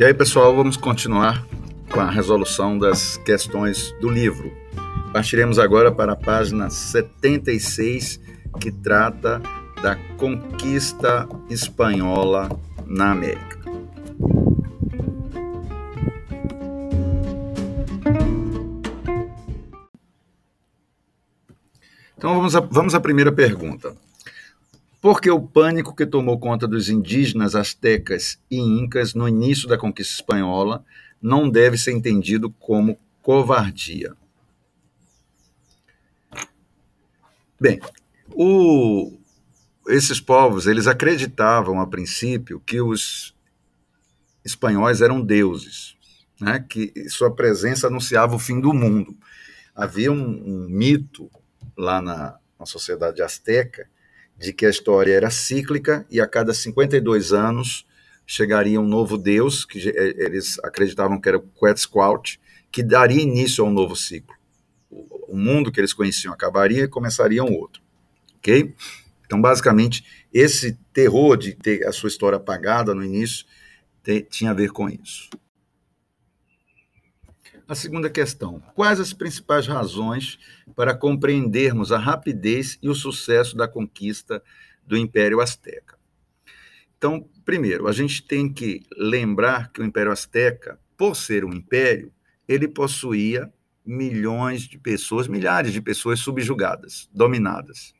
E aí, pessoal, vamos continuar com a resolução das questões do livro. Partiremos agora para a página 76, que trata da conquista espanhola na América. Então vamos à, vamos primeira pergunta. Por que o pânico que tomou conta dos indígenas astecas e incas no início da conquista espanhola não deve ser entendido como covardia? Bem, o, esses povos eles acreditavam a princípio que os espanhóis eram deuses, né? que sua presença anunciava o fim do mundo. Havia um, um mito lá na, na sociedade asteca de que a história era cíclica e a cada 52 anos chegaria um novo deus, que eles acreditavam que era o Quetzalcoatl, que daria início a um novo ciclo. O mundo que eles conheciam acabaria e começaria um outro. Ok? Então, basicamente, esse terror de ter a sua história apagada no início tinha a ver com isso. A segunda questão: quais as principais razões para compreendermos a rapidez e o sucesso da conquista do Império Azteca? Então, primeiro, a gente tem que lembrar que o Império Azteca, por ser um império, ele possuía milhões de pessoas, milhares de pessoas subjugadas, dominadas.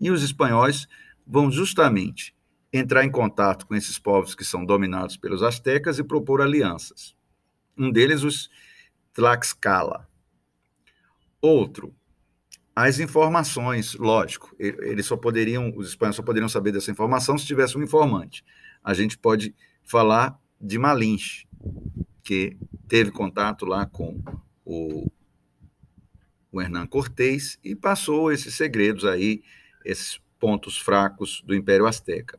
E os espanhóis vão justamente entrar em contato com esses povos que são dominados pelos astecas e propor alianças. Um deles, os Tlaxcala. Outro, as informações, lógico, eles só poderiam, os espanhóis só poderiam saber dessa informação se tivesse um informante. A gente pode falar de Malinche, que teve contato lá com o, o Hernán Cortés e passou esses segredos aí, esses pontos fracos do Império Azteca.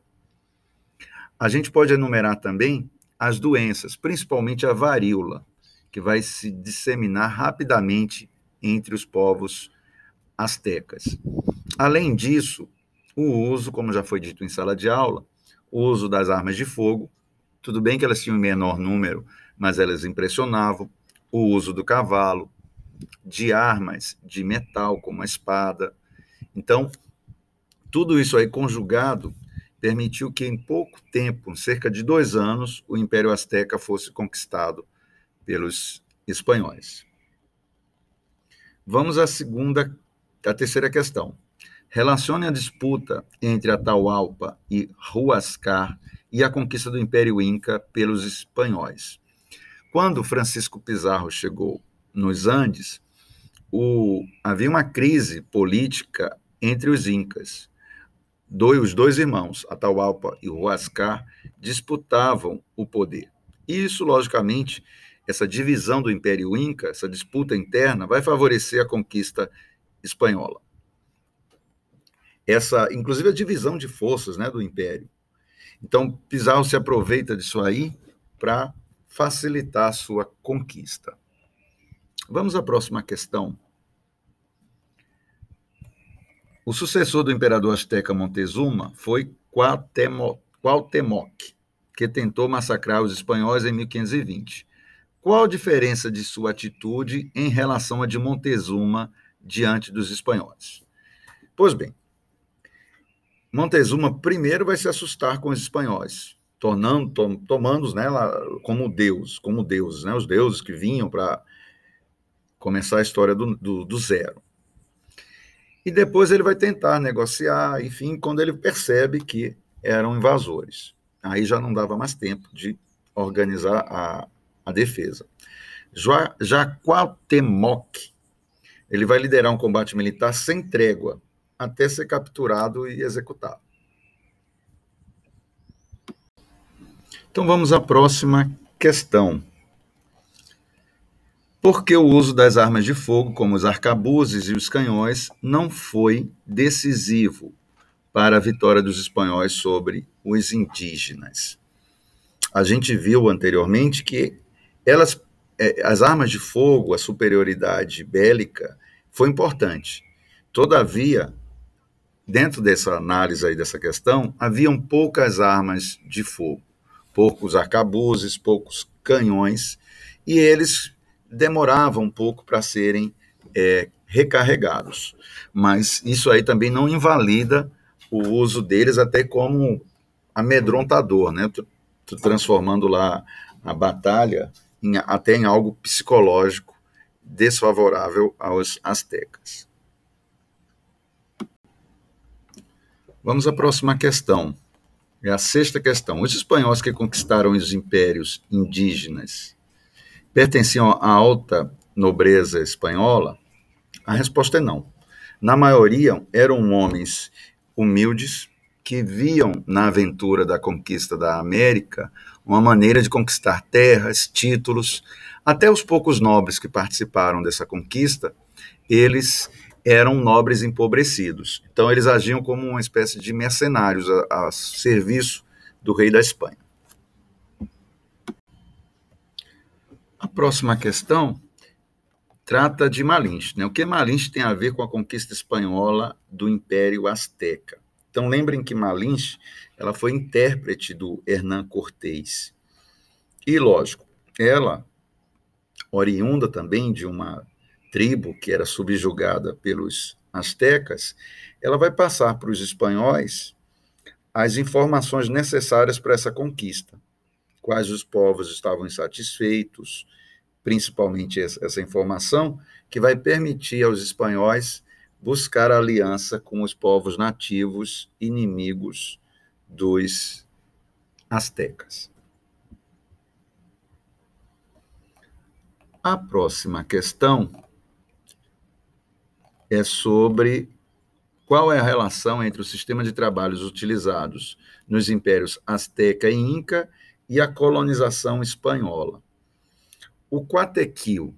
A gente pode enumerar também as doenças, principalmente a varíola que vai se disseminar rapidamente entre os povos astecas. Além disso, o uso, como já foi dito em sala de aula, o uso das armas de fogo, tudo bem que elas tinham menor número, mas elas impressionavam, o uso do cavalo, de armas de metal, como a espada. Então, tudo isso aí conjugado permitiu que em pouco tempo, cerca de dois anos, o Império Azteca fosse conquistado pelos espanhóis. Vamos à segunda, à terceira questão. Relacione a disputa entre Atahualpa e Huascar e a conquista do Império Inca pelos espanhóis. Quando Francisco Pizarro chegou nos Andes, o, havia uma crise política entre os incas. Os dois irmãos, Atahualpa e Huascar, disputavam o poder. Isso, logicamente, essa divisão do Império Inca, essa disputa interna, vai favorecer a conquista espanhola. Essa, inclusive a divisão de forças né, do Império. Então, Pizarro se aproveita disso aí para facilitar a sua conquista. Vamos à próxima questão. O sucessor do imperador azteca Montezuma foi Cuauhtémoc, que tentou massacrar os espanhóis em 1520. Qual a diferença de sua atitude em relação a de Montezuma diante dos espanhóis? Pois bem, Montezuma primeiro vai se assustar com os espanhóis, tornando, tom, tomando-os né, como Deus, como deuses, né, os deuses que vinham para começar a história do, do, do zero. E depois ele vai tentar negociar, enfim, quando ele percebe que eram invasores. Aí já não dava mais tempo de organizar a, a defesa. Jaquatemoc, ele vai liderar um combate militar sem trégua, até ser capturado e executado. Então vamos à próxima questão. Por que o uso das armas de fogo, como os arcabuzes e os canhões, não foi decisivo para a vitória dos espanhóis sobre os indígenas? A gente viu anteriormente que elas, é, as armas de fogo, a superioridade bélica foi importante. Todavia, dentro dessa análise aí dessa questão, haviam poucas armas de fogo. poucos arcabuzes, poucos canhões, e eles demoravam um pouco para serem é, recarregados. Mas isso aí também não invalida o uso deles até como amedrontador, né? transformando lá a batalha em, até em algo psicológico desfavorável aos astecas. Vamos à próxima questão. É a sexta questão. Os espanhóis que conquistaram os impérios indígenas pertenciam à alta nobreza espanhola? A resposta é não. Na maioria, eram homens humildes que viam na aventura da conquista da América uma maneira de conquistar terras, títulos. Até os poucos nobres que participaram dessa conquista, eles eram nobres empobrecidos. Então, eles agiam como uma espécie de mercenários a, a serviço do rei da Espanha. A próxima questão trata de Malinche. Né? O que Malinche tem a ver com a conquista espanhola do Império Azteca? Então, lembrem que Malinche ela foi intérprete do Hernán Cortés. E, lógico, ela, oriunda também de uma tribo que era subjugada pelos astecas, ela vai passar para os espanhóis as informações necessárias para essa conquista. Quais os povos estavam insatisfeitos, principalmente essa informação que vai permitir aos espanhóis buscar aliança com os povos nativos inimigos dos astecas. A próxima questão é sobre qual é a relação entre o sistema de trabalhos utilizados nos impérios Azteca e Inca e a colonização espanhola. O quatequil,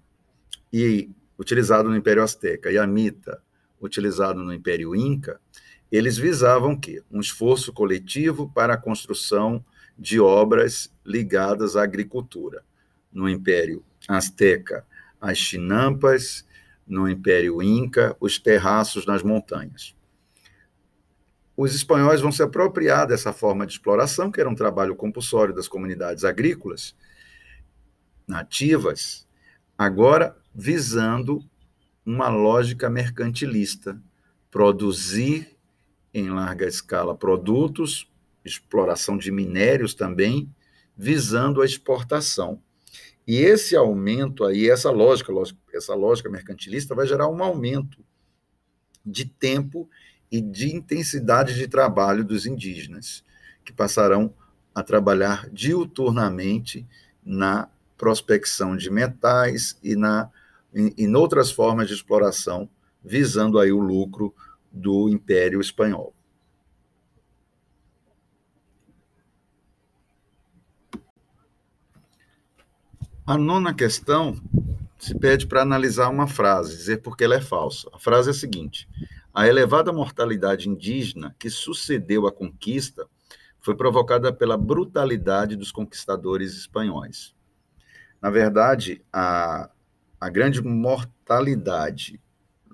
e, utilizado no Império Azteca, e a mita, utilizado no Império Inca, eles visavam que um esforço coletivo para a construção de obras ligadas à agricultura. No Império Azteca, as chinampas, no Império Inca, os terraços nas montanhas. Os espanhóis vão se apropriar dessa forma de exploração, que era um trabalho compulsório das comunidades agrícolas nativas, agora visando uma lógica mercantilista, produzir em larga escala produtos, exploração de minérios também, visando a exportação. E esse aumento aí, essa lógica, essa lógica mercantilista vai gerar um aumento de tempo e de intensidade de trabalho dos indígenas, que passarão a trabalhar diuturnamente na prospecção de metais e na em, em outras formas de exploração, visando aí o lucro do Império Espanhol. A nona questão se pede para analisar uma frase, dizer porque ela é falsa. A frase é a seguinte: a elevada mortalidade indígena que sucedeu à conquista foi provocada pela brutalidade dos conquistadores espanhóis. Na verdade, a, a grande mortalidade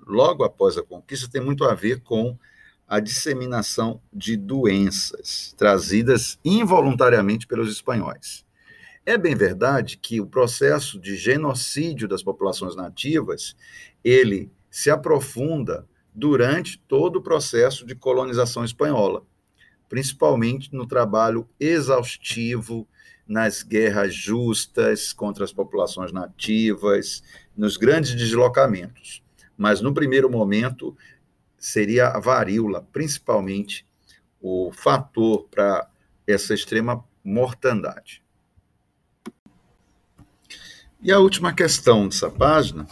logo após a conquista tem muito a ver com a disseminação de doenças trazidas involuntariamente pelos espanhóis. É bem verdade que o processo de genocídio das populações nativas, ele se aprofunda durante todo o processo de colonização espanhola, principalmente no trabalho exaustivo nas guerras justas contra as populações nativas, nos grandes deslocamentos. Mas no primeiro momento seria a varíola, principalmente o fator para essa extrema mortandade. E a última questão dessa página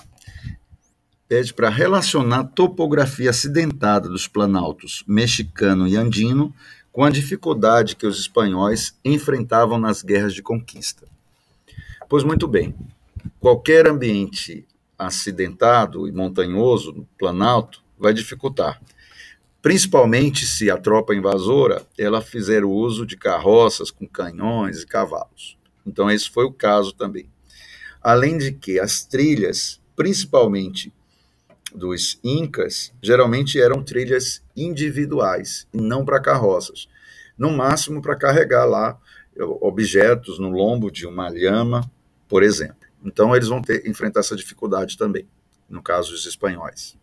pede para relacionar topografia acidentada dos planaltos mexicano e andino com a dificuldade que os espanhóis enfrentavam nas guerras de conquista. Pois muito bem, qualquer ambiente acidentado e montanhoso no planalto vai dificultar, principalmente se a tropa invasora ela fizer o uso de carroças com canhões e cavalos. Então esse foi o caso também. Além de que as trilhas, principalmente dos incas, geralmente eram trilhas individuais e não para carroças. No máximo para carregar lá objetos no lombo de uma lhama, por exemplo. Então, eles vão ter enfrentar essa dificuldade também, no caso dos espanhóis.